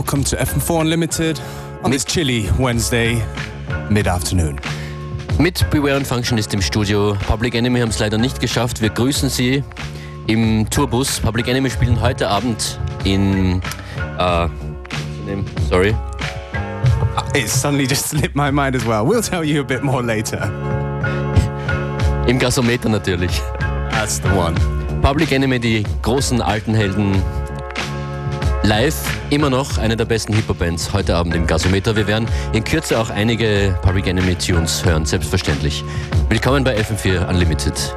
welcome to FM4 Unlimited on this chilly Wednesday mid-afternoon. Mit Beware and Function ist im Studio. Public Enemy haben es leider nicht geschafft. Wir grüßen Sie im Tourbus. Public Enemy spielen heute Abend in. Uh, sorry. Ah, it suddenly just slipped my mind as well. We'll tell you a bit more later. Im Gasometer natürlich. That's the one. Public Enemy, die großen alten Helden, live Immer noch eine der besten Hip-Hop-Bands heute Abend im Gasometer. Wir werden in Kürze auch einige Public Enemy Tunes hören, selbstverständlich. Willkommen bei FM4 Unlimited.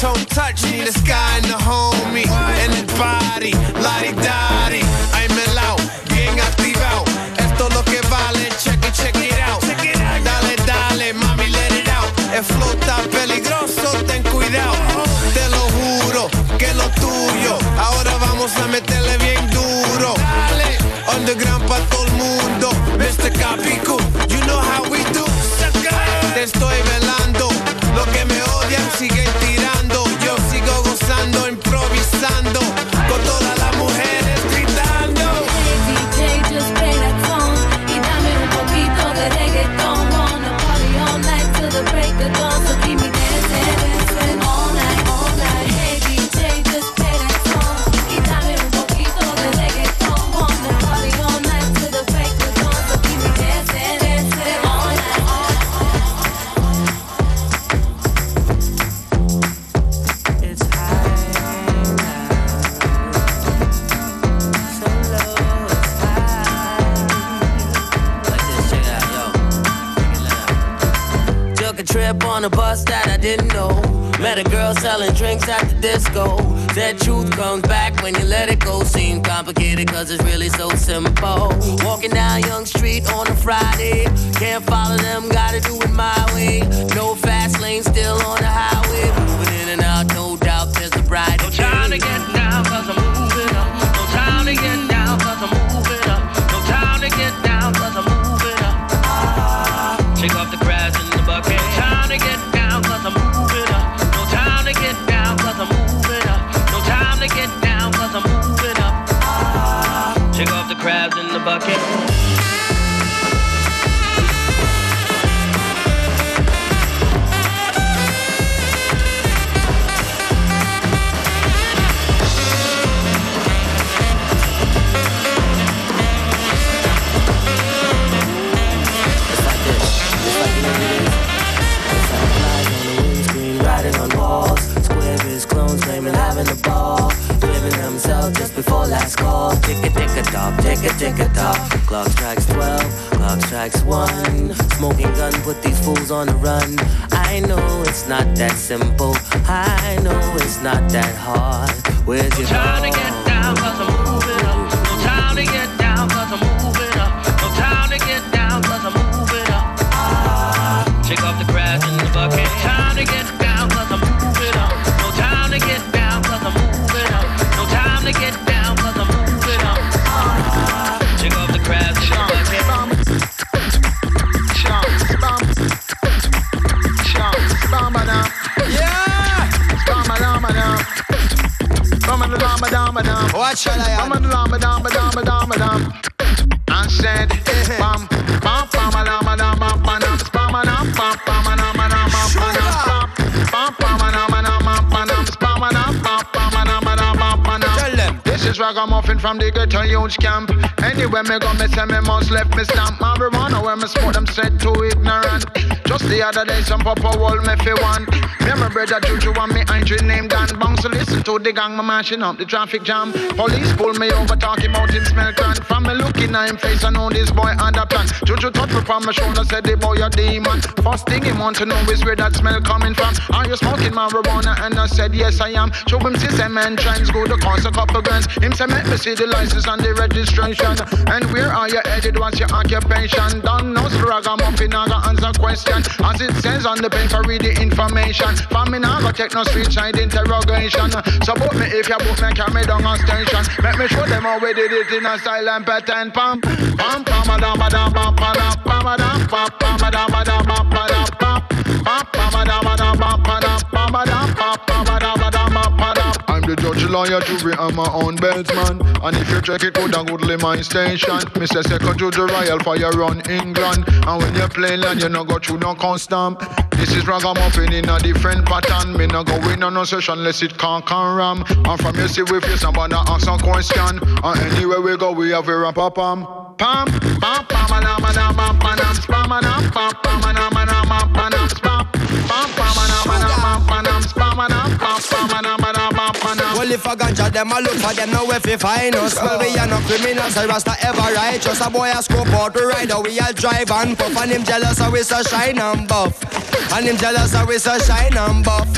tone touch. Need a sky and a homie. And el body, lottie dottie. I'm out, bien activado. Esto lo que vale, check it, check it out. Dale, dale, mami, let it out. El flow está peligroso, ten cuidado. Te lo juro, que lo tuyo. Ahora vamos a meterle bien duro. Dale, underground pa' todo el mundo. Mr. Capico. selling drinks at the disco. That truth comes back when you let it go. Seem complicated, cause it's really so simple. Walking down Yonge Street on a Friday. Can't follow them, gotta do it my way. No fast lane, still on the highway bucket. Before last call. Tick a tick a tock, tick a tick a tock. Clock strikes 12, clock strikes 1. Smoking gun put these fools on the run. I know it's not that simple. I know it's not that hard. Where's your time to get down, cause I'm moving up. No time to get down, cause I'm moving up. No time to get down, cause I'm moving up. Ah, shake off the grass in the bucket. Time to get down, What shall I have? I said, bam, bam, bam, bam, bam, bam, bam, bam, bam, bam, bam, bam, bam, bam, is ragamuffin from the ghetto huge camp. Anywhere me go, me say me must left me stamp. Marijuana where me smoke them said too ignorant. Just the other day, some papa wall me fi one. Me and my brother Juju and me Andre name Dan Bounce to listen to the gang, me mashing up the traffic jam. Police pull me over, talking about him smell can. From me looking at him face, I know this boy under plan. Juju touch me from my shoulder, said the boy a demon. First thing he want to know is where that smell coming from. Are you smoking marijuana? And I said yes I am. Show him system and trends, go to cost a couple grand. Him say make me see the license and the registration. And where are you headed? What's your occupation? Don't know I got answer question action. As it says on the pen, so read the information. For me now, go take no speech, I interrogation. Support me if you book me, carry me down on station. Let me show them how we did it in a style and pattern. Pam, pam, pam, madam, madam, pam, da pam, madam, pam, pam, madam, madam, pam, madam, pam, pam, madam, da pam, madam, pam, madam, pam, da pam, madam, pam, the judge, lawyer, jury, and my own beltsman. And if you check it, good and goodly my station. Mr. Second Judge Royal Fire run England. And when you play land, you no go through no custom. This is ragamuffin in a different pattern. Me no go in on no session unless it can't can ram. And from you see we face somebody ask some question. And anywhere we go, we have a rap a. Pam, pam, pam, pam, pam, pam, pam, pam, pam, pam, pam, pam, pam, pam, pam, pam, pam, pam, if a ganja them a look for them, now if you find us. Well, we are no criminals, I rasta ever righteous. A boy a scope out to ride, we all drive and puff. And him jealous, so we so shine and buff. And him jealous, so we so shine and buff.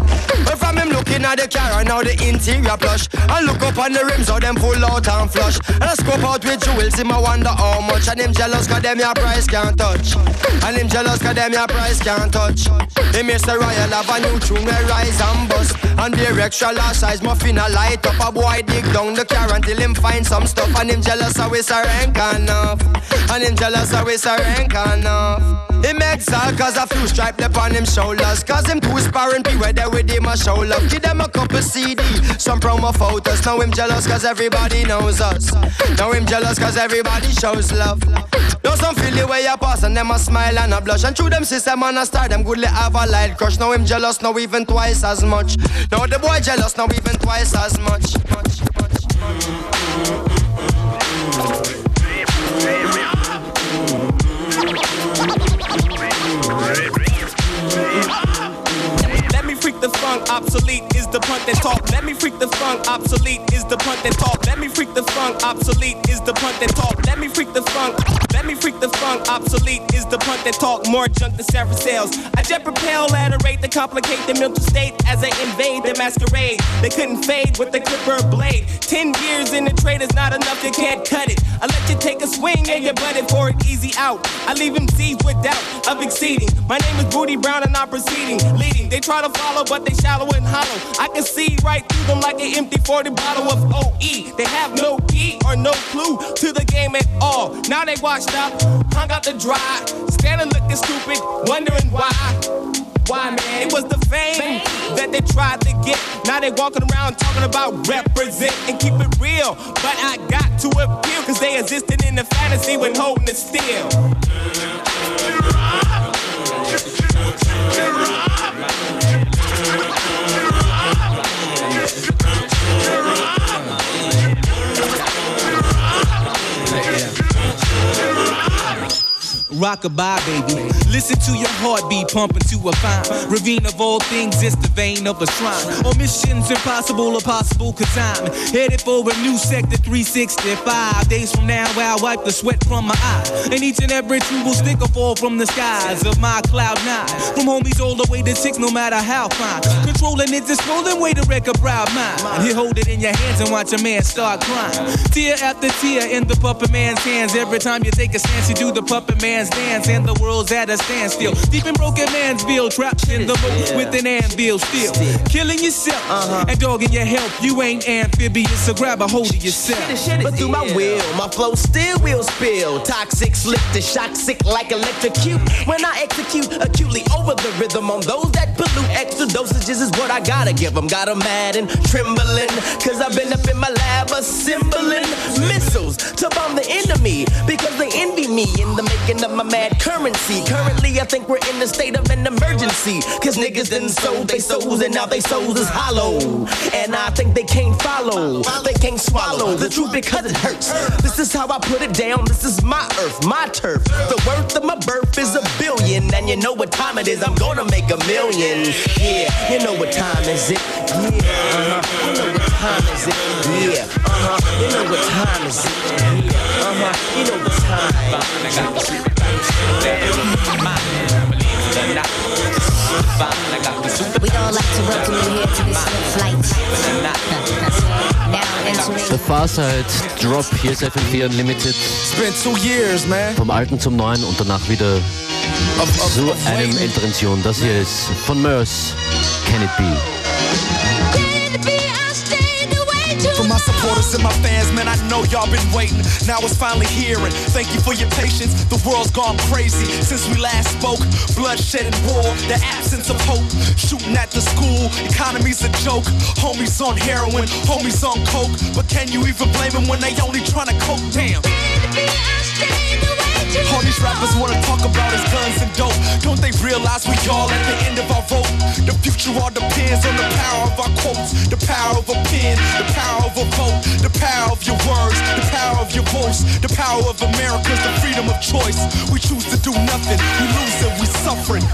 But from him looking at the car, and now the interior plush. I look up on the rims, how them pull out and flush. And I scope out with jewels, him I wonder how much. And him jealous, cause them your price can't touch. And him jealous, cause them your price can't touch. Him Mr. Royal have a new tune, rise and bust. And the extra large size muffin a light up. A boy dig down the car until him find some stuff. And him jealous how we rank enough. And him jealous how we rank enough. Him exalt cause a few stripe left on him shoulders. Cause him too sparring be where they with him a show love. Give them a couple CD, some promo photos. Now him jealous cause everybody knows us. Now him jealous cause everybody shows love. Now some feel the way you pass and them a smile and a blush. And through them system and a star, them goodly have a light crush. Now him jealous, now even twice as much. Now the boy jealous, now even twice as much. much, much, much. The funk, obsolete is the punt that talk. Let me freak the funk, obsolete is the punt that talk. Let me freak the funk, obsolete is the punt that talk. Let me freak the funk, let me freak the funk, obsolete is the punt that talk. More junk than Sarah sales. I jet propel at a rate that complicate the mental state as I invade the masquerade. They couldn't fade with the clipper blade. Ten years in the trade is not enough, you can't cut it. I let you take a swing and you butt for an easy out. I leave him seized with doubt of exceeding. My name is Booty Brown and I'm proceeding, leading. They try to follow, but they shallow and hollow. I can see right through them like an empty 40 bottle of OE. They have no key or no clue to the game at all. Now they washed up, hung out to dry, standing looking stupid, wondering why. Why, man? It was the fame that they tried to get. Now they walking around talking about represent and keep it real. But I got to appeal, cause they existed in the fantasy when holding it still. Rockabye, baby. Listen to your heartbeat pumping to a fine ravine of all things. It's the vein of a shrine. Or missions impossible or possible cause headed for a new sector 365. Days from now, I'll wipe the sweat from my eye. And each and every tree will stick or fall from the skies of my cloud nine. From homies all the way to six, no matter how fine. Controlling it's a swollen way to wreck a proud mind. You hold it in your hands and watch a man start crying. Tear after tear in the puppet man's hands. Every time you take a stance, you do the puppet man's dance. And the world's at a standstill. Deep in broken man's mansville, trapped in the moat with an anvil still. Killing yourself and dogging your health. You ain't amphibious, so grab a hold of yourself. But through my will, my flow still will spill. Toxic, slick to shock, sick like electrocute. When I execute acutely over the rhythm on those that pollute, extra dosages is what I gotta give them. Got 'em mad and trembling, cause I've been up in my lab assembling missiles to bomb the enemy because they envy me in the making of my mad currency. Currently, I think we're in the state of an emergency, cause niggas done sold they souls and now they souls is hollow. And I think they can't follow, they can't swallow the truth because it hurts. This is how I put it down, this is my earth, my turf. The worth of my birth is a billion, and you know what time it is, I'm gonna make a million. Yeah, you know what time is it? Yeah, uh-huh. You know what time is it? Yeah, uh-huh. You know what time is it? Yeah, uh-huh. You know what time is it? We all like to welcome you here to this flight. now entering. The Far Side Drop, hier ist FM4 Unlimited. It's been two years, man. Vom alten zum neuen und danach wieder zu einem Tune. Das hier ist von Merce. Can it be? For my supporters and my fans, man, I know y'all been waiting. Now it's finally here, and thank you for your patience. The world's gone crazy since we last spoke. Bloodshed and war, the absence of hope. Shooting at the school, economy's a joke. Homies on heroin, homies on coke. But can you even blame them when they only tryna coke? Damn. All these rappers wanna talk about is guns and dope. Don't they realize we all at the end of our rope? The future all depends on the power of our quotes, the power of a pen, the power of a vote, the power of your words, the power of your voice, the power of America's the freedom of choice. We choose to do nothing, we lose it, we suffering.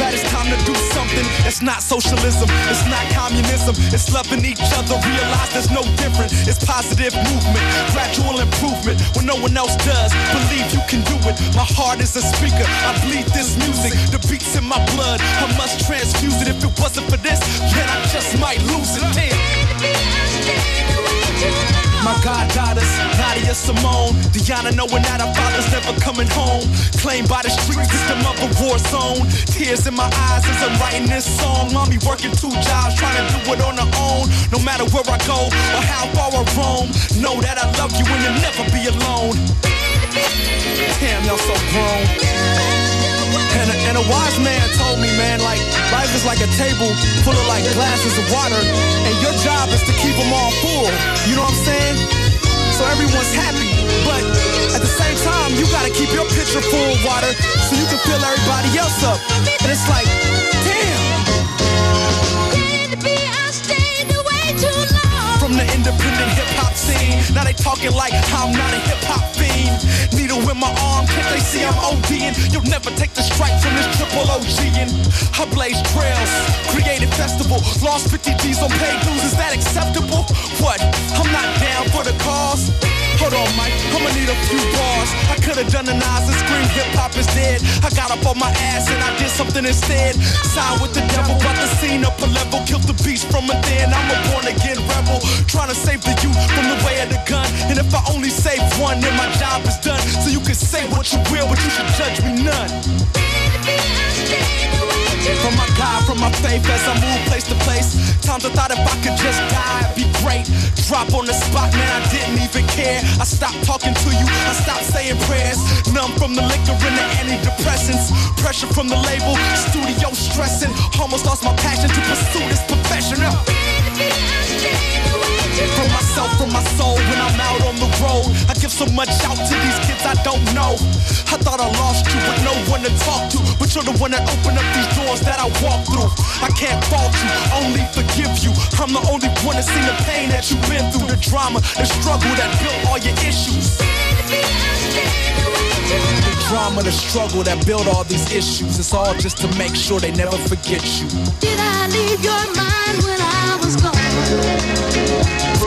That it's time to do something. It's not socialism, it's not communism. It's loving each other. Realize there's no different. It's positive movement, gradual improvement when no one else does. Believe you can do it. My heart is a speaker. I bleed this music. The beats in my blood. I must transfuse it. If it wasn't for this, then I just might lose it. Damn. My goddaughters, Nadia Simone, Diana knowing that our father's never coming home. Claimed by the streets, system of a war zone. Tears in my eyes as I'm writing this song. Mommy working two jobs, trying to do it on her own. No matter where I go or how far I roam, know that I love you and you'll never be alone. Damn, y'all so grown. And a, and a wise man told me, man, like, life is like a table full of like glasses of water, and your job is to keep them all full. You know what I'm saying? So everyone's happy, but at the same time, you gotta keep your pitcher full of water so you can fill everybody else up. And it's like, independent hip hop scene, now they talking like I'm not a hip hop fiend. Needle in my arm, can't they see I'm ODing? You'll never take the strike from this triple OGing. I blaze trails, created festival, lost 50 G's on paid dues. Is that acceptable? What? I'm not down for the cause. Hold on, Mike, I'ma need a few bars. I could've done the Nas and scream hip hop is dead. I got up on my ass and I did something instead. Signed with the devil, brought the scene up a level, killed the beast from within. I'm a born again rebel, trying to save the youth from the way of the gun. And if I only save one, then my job is done. So you can say what you will, but you should judge me none. From my from my faith as I move place to place. Times I thought if I could just die, it'd be great. Drop on the spot, man, I didn't even care. I stopped talking to you, I stopped saying prayers. Numb from the liquor and the antidepressants. Pressure from the label, studio stressing. Almost lost my passion to pursue this profession. From myself, from my soul, when I'm out on the road, I give so much out to these kids I don't know. I thought I lost you with no one to talk to, but you're the one that opened up these doors that I walk through. I can't fault you, only forgive you. I'm the only one that's seen the pain that you've been through, the drama, the struggle that built all your issues. The drama, the struggle that built all these issues. It's all just to make sure they never forget you. Did I leave your mind when Thank you.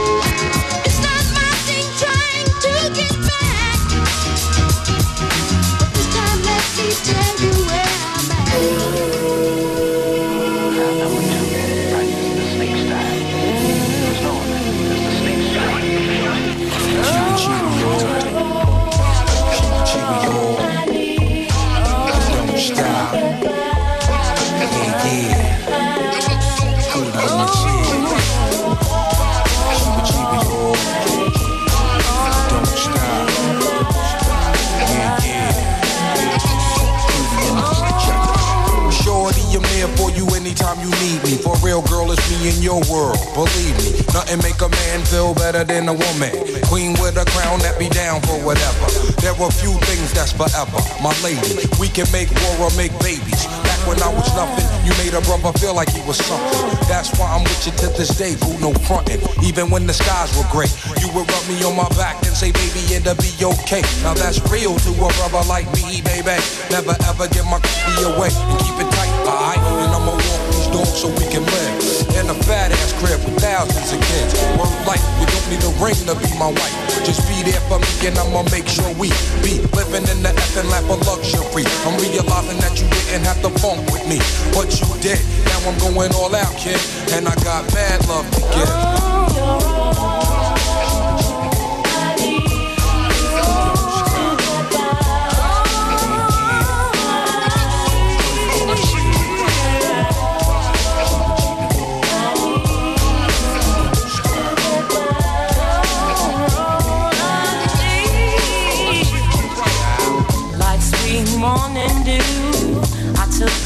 Real, girl, it's me in your world. Believe me, nothing make a man feel better than a woman. Queen with a crown that be down for whatever. There are few things that's forever. My lady, we can make war or make babies. Back when I was nothing, you made a brother feel like he was something. That's why I'm with you to this day, boo, no frontin'. Even when the skies were gray, you would rub me on my back and say, baby, it'll be okay. Now that's real to a brother like me, baby. Never ever get my key away and keep it tight? And I'ma walk dogs so we can live. In a fat ass crib with thousands of kids. Word life, you don't need a ring to be my wife. Just be there for me and I'ma make sure we be living in the effing lap of luxury. I'm realizing that you didn't have to funk with me, but you did. Now I'm going all out, kid, and I got mad love to give. Oh,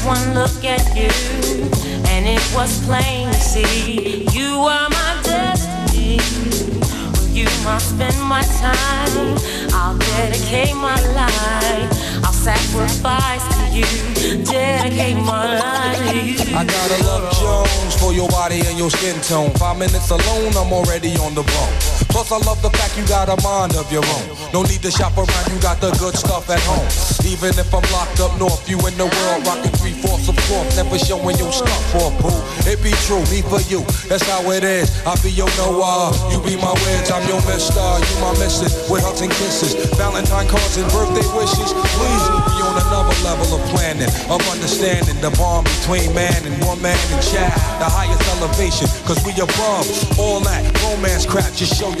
one look at you, and it was plain to see you were my destiny. You, I spend my time. I'll dedicate my life. I'll sacrifice to you. Dedicate my life to you. I gotta love Jones for your body and your skin tone. Five minutes alone, I'm already on the bone. Plus, I love the fact you got a mind of your own. No need to shop around, you got the good stuff at home. Even if I'm locked up north, you in the world rocking three fourths of fourth, never showing your stuff for boo. It be true, me for you, that's how it is. I be your Noah, you be my wedge, I'm your mister, you my missus, with hugs and kisses, Valentine cards and birthday wishes. Please, we on another level of planning, of understanding the bond between man and woman and child, the highest elevation, cause we above all that romance crap, just show your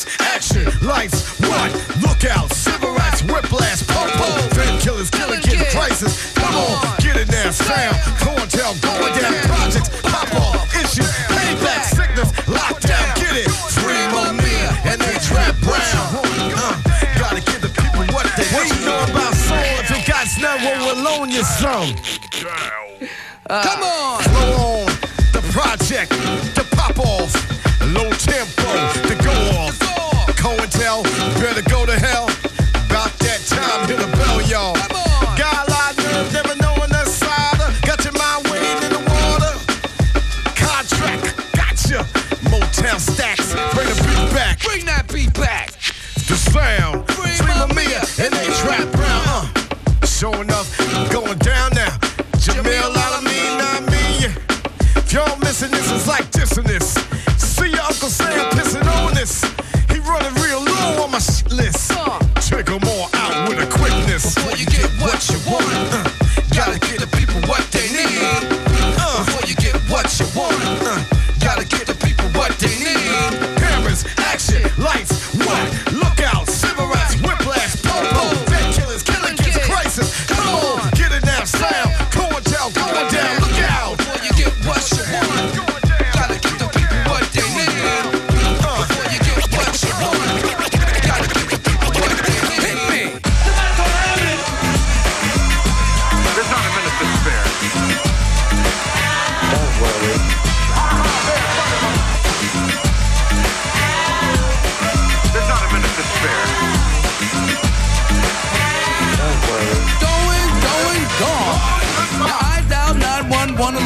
Cameras, action, lights, what? Look out, civil rights, whiplash, popo, fan killers, killing kid crisis. Come on, get it now, sound, clientele going down, projects, pop off, issues, payback, sickness, lockdown, get it. Free Mumia and H. Rap Brown. Uh, gotta give the people what they What you know about swords and got snow alone your song. Come on! Flow on. check to Cointel, better go to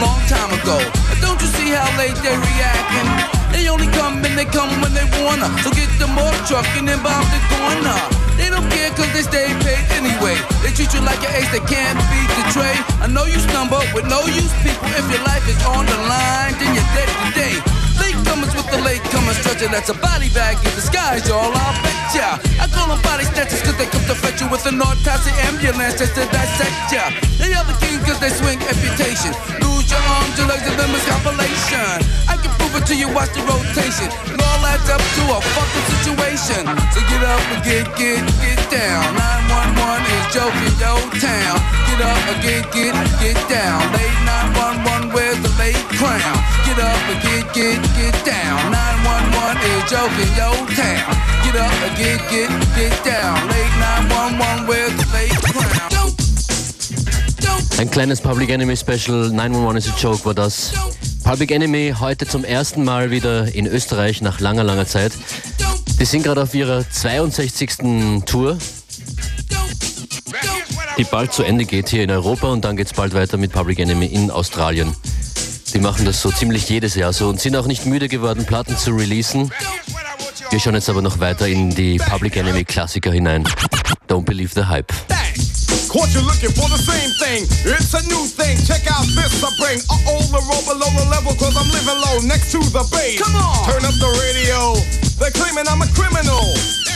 long time ago. And don't you see how late they're reacting? They only come and they come when they wanna. So get them off truck and then bomb the corner. They don't care cause they stay paid anyway. They treat you like an ace that can't beat the trade. I know you stumble with no use people. If your life is on the line, then you're dead today. Late comers with the late comers stretcher. That's a body bag in disguise, y'all. I'll bet ya. I call them body snatchers cause they come to fetch you with an autopsy ambulance just to dissect ya. They are the king cause they swing amputation. Your legs, and them is compilation. I can prove it to you, watch the rotation. It all adds up to a fucking situation. So get up and get, get, get down. 911 is joking, yo, town. Get up and get, get, get down. Late 911, where's the late crown? Get up and get, get, get down. 911 is joking, yo, town. Get up and get, get, get down. Late 911, where's the late crown? Don't. Ein kleines Public Enemy Special, 911 is a Joke war das. Public Enemy heute zum ersten Mal wieder in Österreich nach langer, langer Zeit. Die sind gerade auf ihrer 62. Tour, die bald zu Ende geht hier in Europa und dann geht's bald weiter mit Public Enemy in Australien. Die machen das so ziemlich jedes Jahr so und sind auch nicht müde geworden, Platten zu releasen. Wir schauen jetzt aber noch weiter in die Public Enemy Klassiker hinein. Don't believe the hype. Caught you looking for the same thing. It's a new thing. Check out this I bring. Uh oh, the roll below the level, cause I'm living low next to the base. Come on. Turn up the radio. They're claiming I'm a criminal.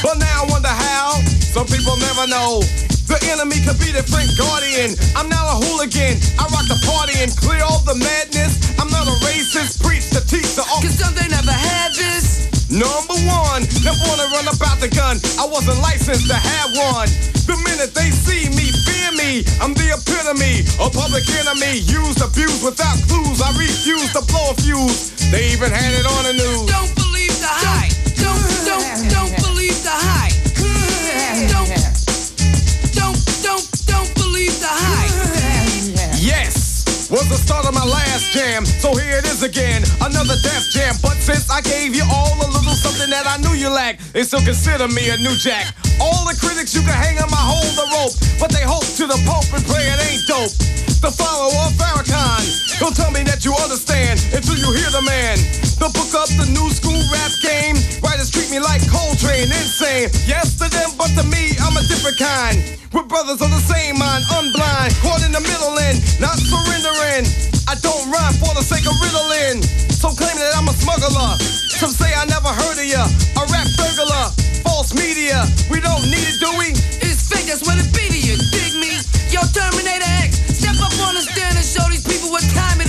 But now I wonder how. Some people never know. The enemy could be the Frank Guardian. I'm not a hooligan. I rock the party and clear all the madness. I'm not a racist. Preach to teach the all. Cause some they never had this. Number one, never wanna run about the gun. I wasn't licensed to have one. The minute they see me, fear me. I'm the epitome of public enemy. Used, abused without clues. I refuse to blow a fuse. They even had it on the news. Don't believe the hype. Don't, don't, don't was the start of my last jam. So here it is again, another death jam. But since I gave you all a little something that I knew you lacked, they still consider me a new jack. All the critics you can hang on my hold the rope, but they hope to the Pope and pray it ain't dope. The follower of Farrakhan. Don't tell me that you understand until you hear the man. The book up the new school rap game. Writers treat me like Coltrane, insane. Yes to them, but to me, I'm a different kind. We're brothers of the same mind, unblind, caught in the middle and not surrendering. I don't rhyme for the sake of riddling. Some claim that I'm a smuggler. Some say I never heard of ya. A rap burglar, false media. We don't need it, do we? It's fake, that's what it be to you. Dig me? Yo, Terminator X, step up on the stand and show these people what time it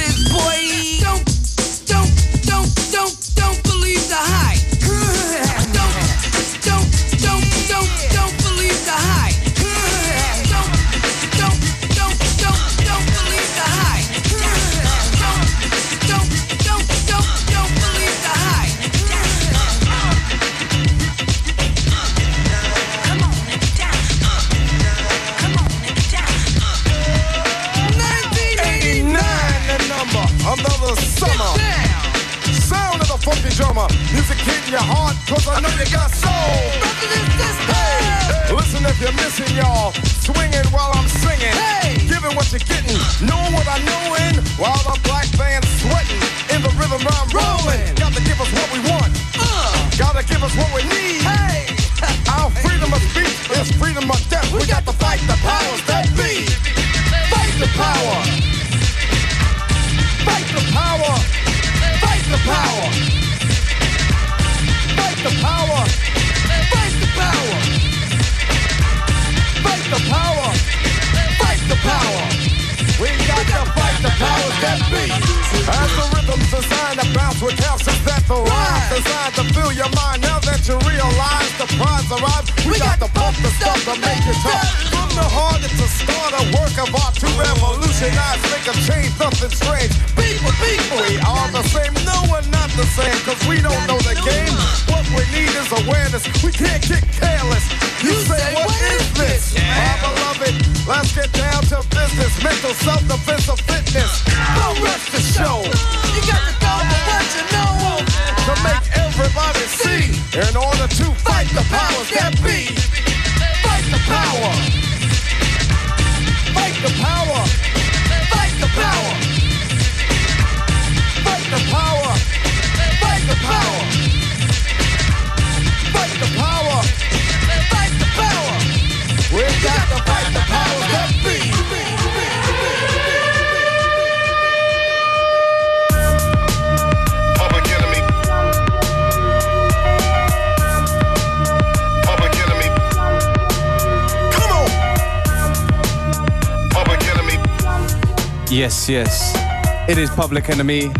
Public Enemy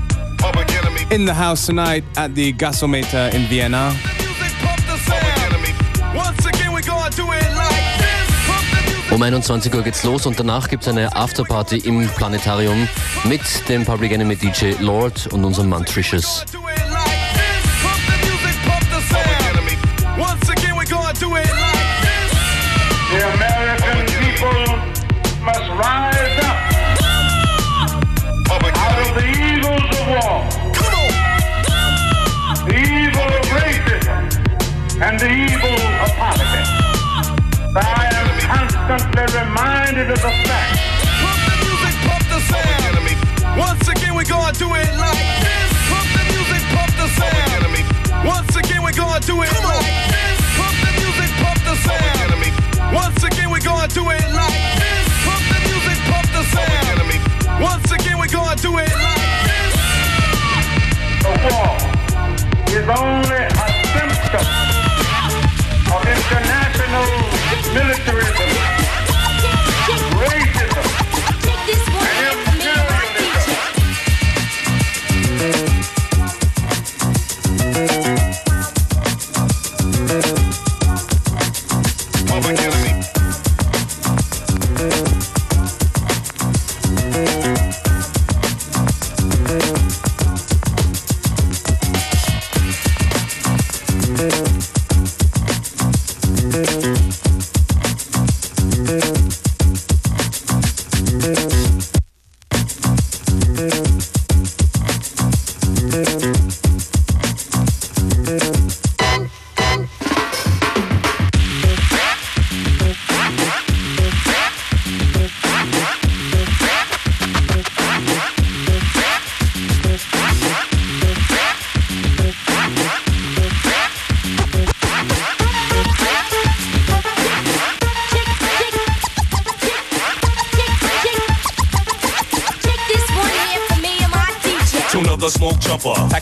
in the house tonight at the Gasometer in Vienna. Um 21 Uhr geht's los und danach gibt's eine Afterparty im Planetarium mit dem Public Enemy DJ Lord und unserem Mann Tricious. Of the fact Pump the music, pump the sound. Once again, we gonna do it like this. Pump the music, pump the sound. Once again, we gonna do it like this.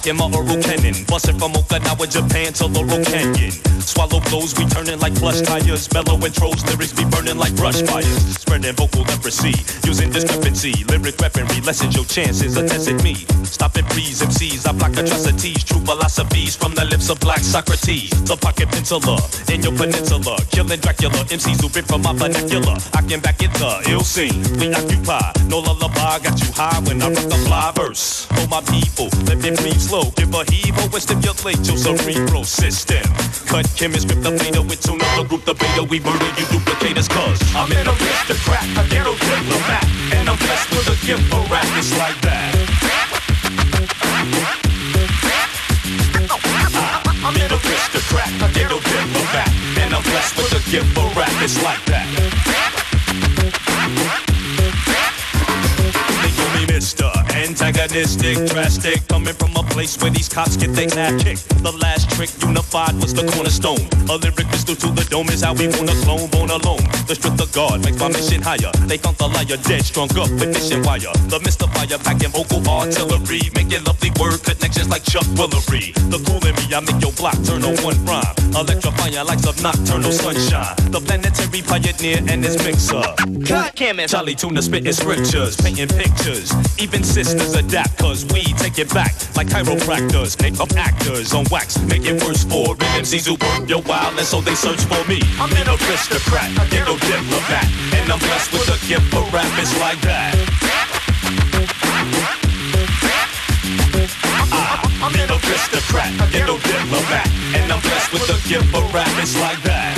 Packing my oral cannon, busting from Okinawa, Japan to Laurel Canyon. Swallow blows, we turning like plush tires. Mellow intros, lyrics be burning like brush fires. Spreading vocal leprosy, using discrepancy. Lyric weaponry lessens your chances of testing me. Stop and freeze MCs, I block atrocities. True philosophies from the lips of black Socrates. The pocket penciler in your peninsula. Killing Dracula, MCs who rip from my vernacular. I can back it the ill scene. We occupy, no lullaby. Got you high when I rock the fly verse. For my people, let me breathe slow. Give a heave and stimulate your cerebral system. Cut chemist, grip the beta with up the group, the beta. We murder you duplicators, cause I'm an aristocrat, a ghetto diplomat. And I'm blessed with a gift for rap, it's like that. Mr. Crack, I get a back, and I'm blessed with a gift for rap. It's like that. Antagonistic, drastic, coming from a place where these cops get their ass kicked. The last trick unified was the cornerstone. A lyric pistol to the dome is how we wanna clone, born alone. The strength of God makes my mission higher. They found the liar dead, strung up with mission wire. The mystifier packing vocal artillery, making lovely word connections like Chuck Woolery. The cool in me, I make your block turn on one rhyme. Electrifying lights of nocturnal sunshine. The planetary pioneer and his mixer. Cut chemist. Chali 2na spitting scriptures, painting pictures. Even sisters adapt, cause we take it back like chiropractors. Make up actors on wax, make it worse for real MCs who work your wild, and so they search for me. I'm an aristocrat, ain't no diplomat, and I'm blessed with a gift for rap. It's like that. Ah, I'm an aristocrat, ain't no diplomat, and I'm blessed with a gift for rap. It's like that.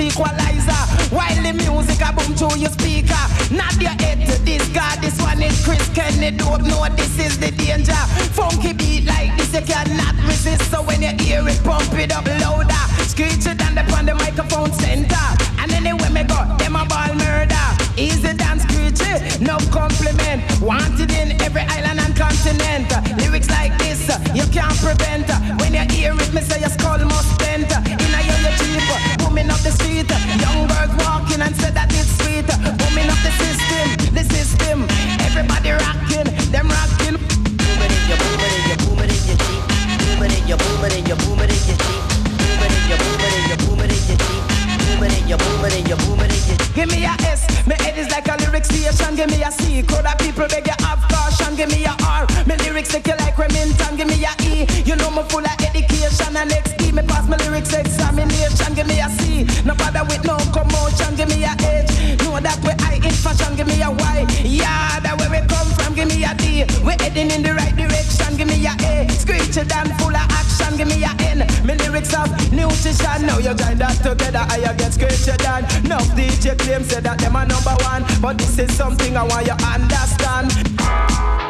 Equalizer. While the music a boom through your speaker. Not your head to this guy, this one is Chris Kenny. Don't know this is the danger. Funky beat like this, you cannot resist. So when you hear it, pump it up louder. Screech it down upon the microphone center. And anywhere me go, them a ball murder. Easy dance screechy, no compliment. Wanted in every island and continent. Lyrics like this, you can't prevent. Give me a S, my head is like a lyric station. Give me a C, crowd of people beg you have caution. Give me a R, my lyrics take you like Remington. Give me a E, you know me full of education. And E, me pass my lyrics examination. Give me a C, no bother with no commotion. Give me a H, know that we high in fashion. Give me a Y, yeah, that where we come from. Give me a D, we heading in the right direction. Give me a A, Screechy Dan full of action. Give me a N, my lyrics have nutrition. Now you join that together, I get Screechy Dan. No DJ claim say that them are number one, but this is something I want you understand.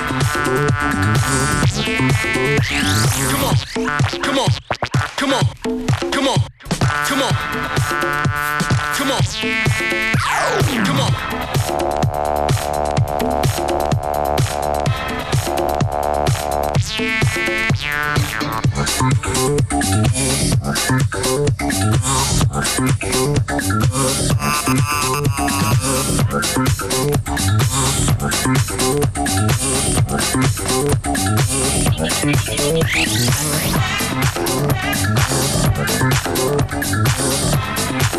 Come on, Thank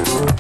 you.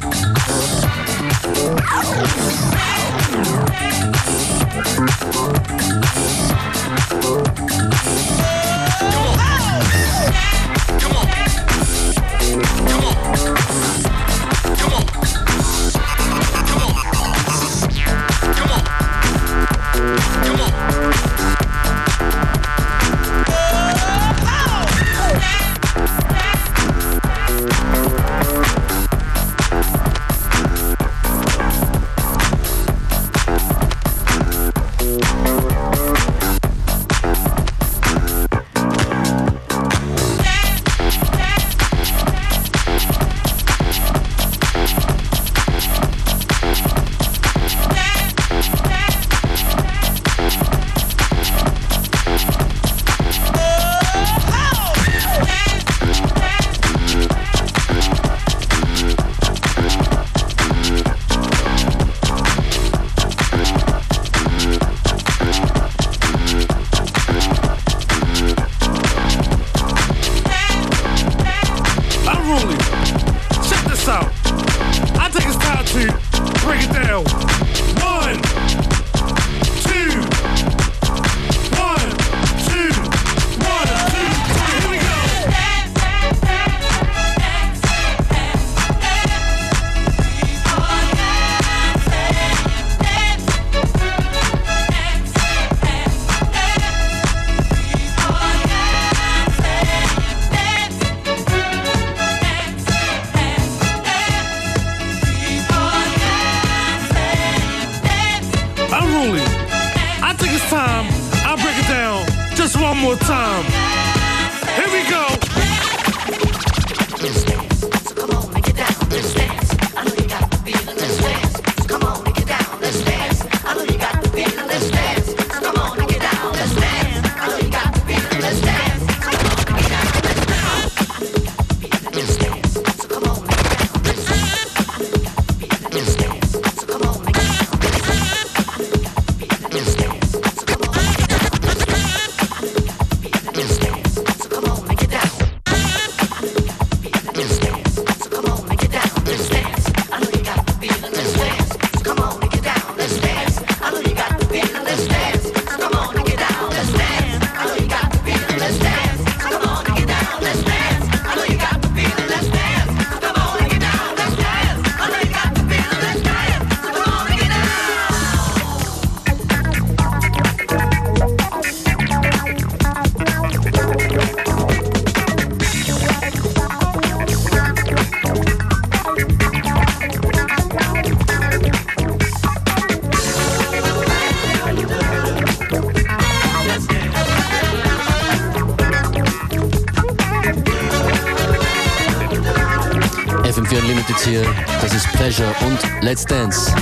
Let's Dance.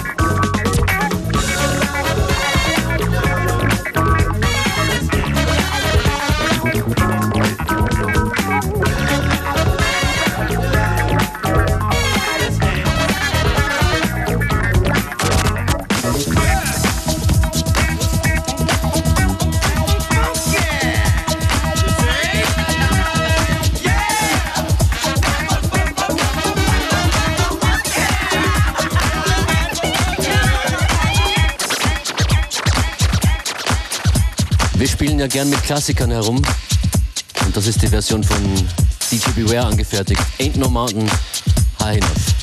Spielen ja gern mit Klassikern herum. Und das ist die Version von DJ Beware angefertigt. Ain't No Mountain High Enough.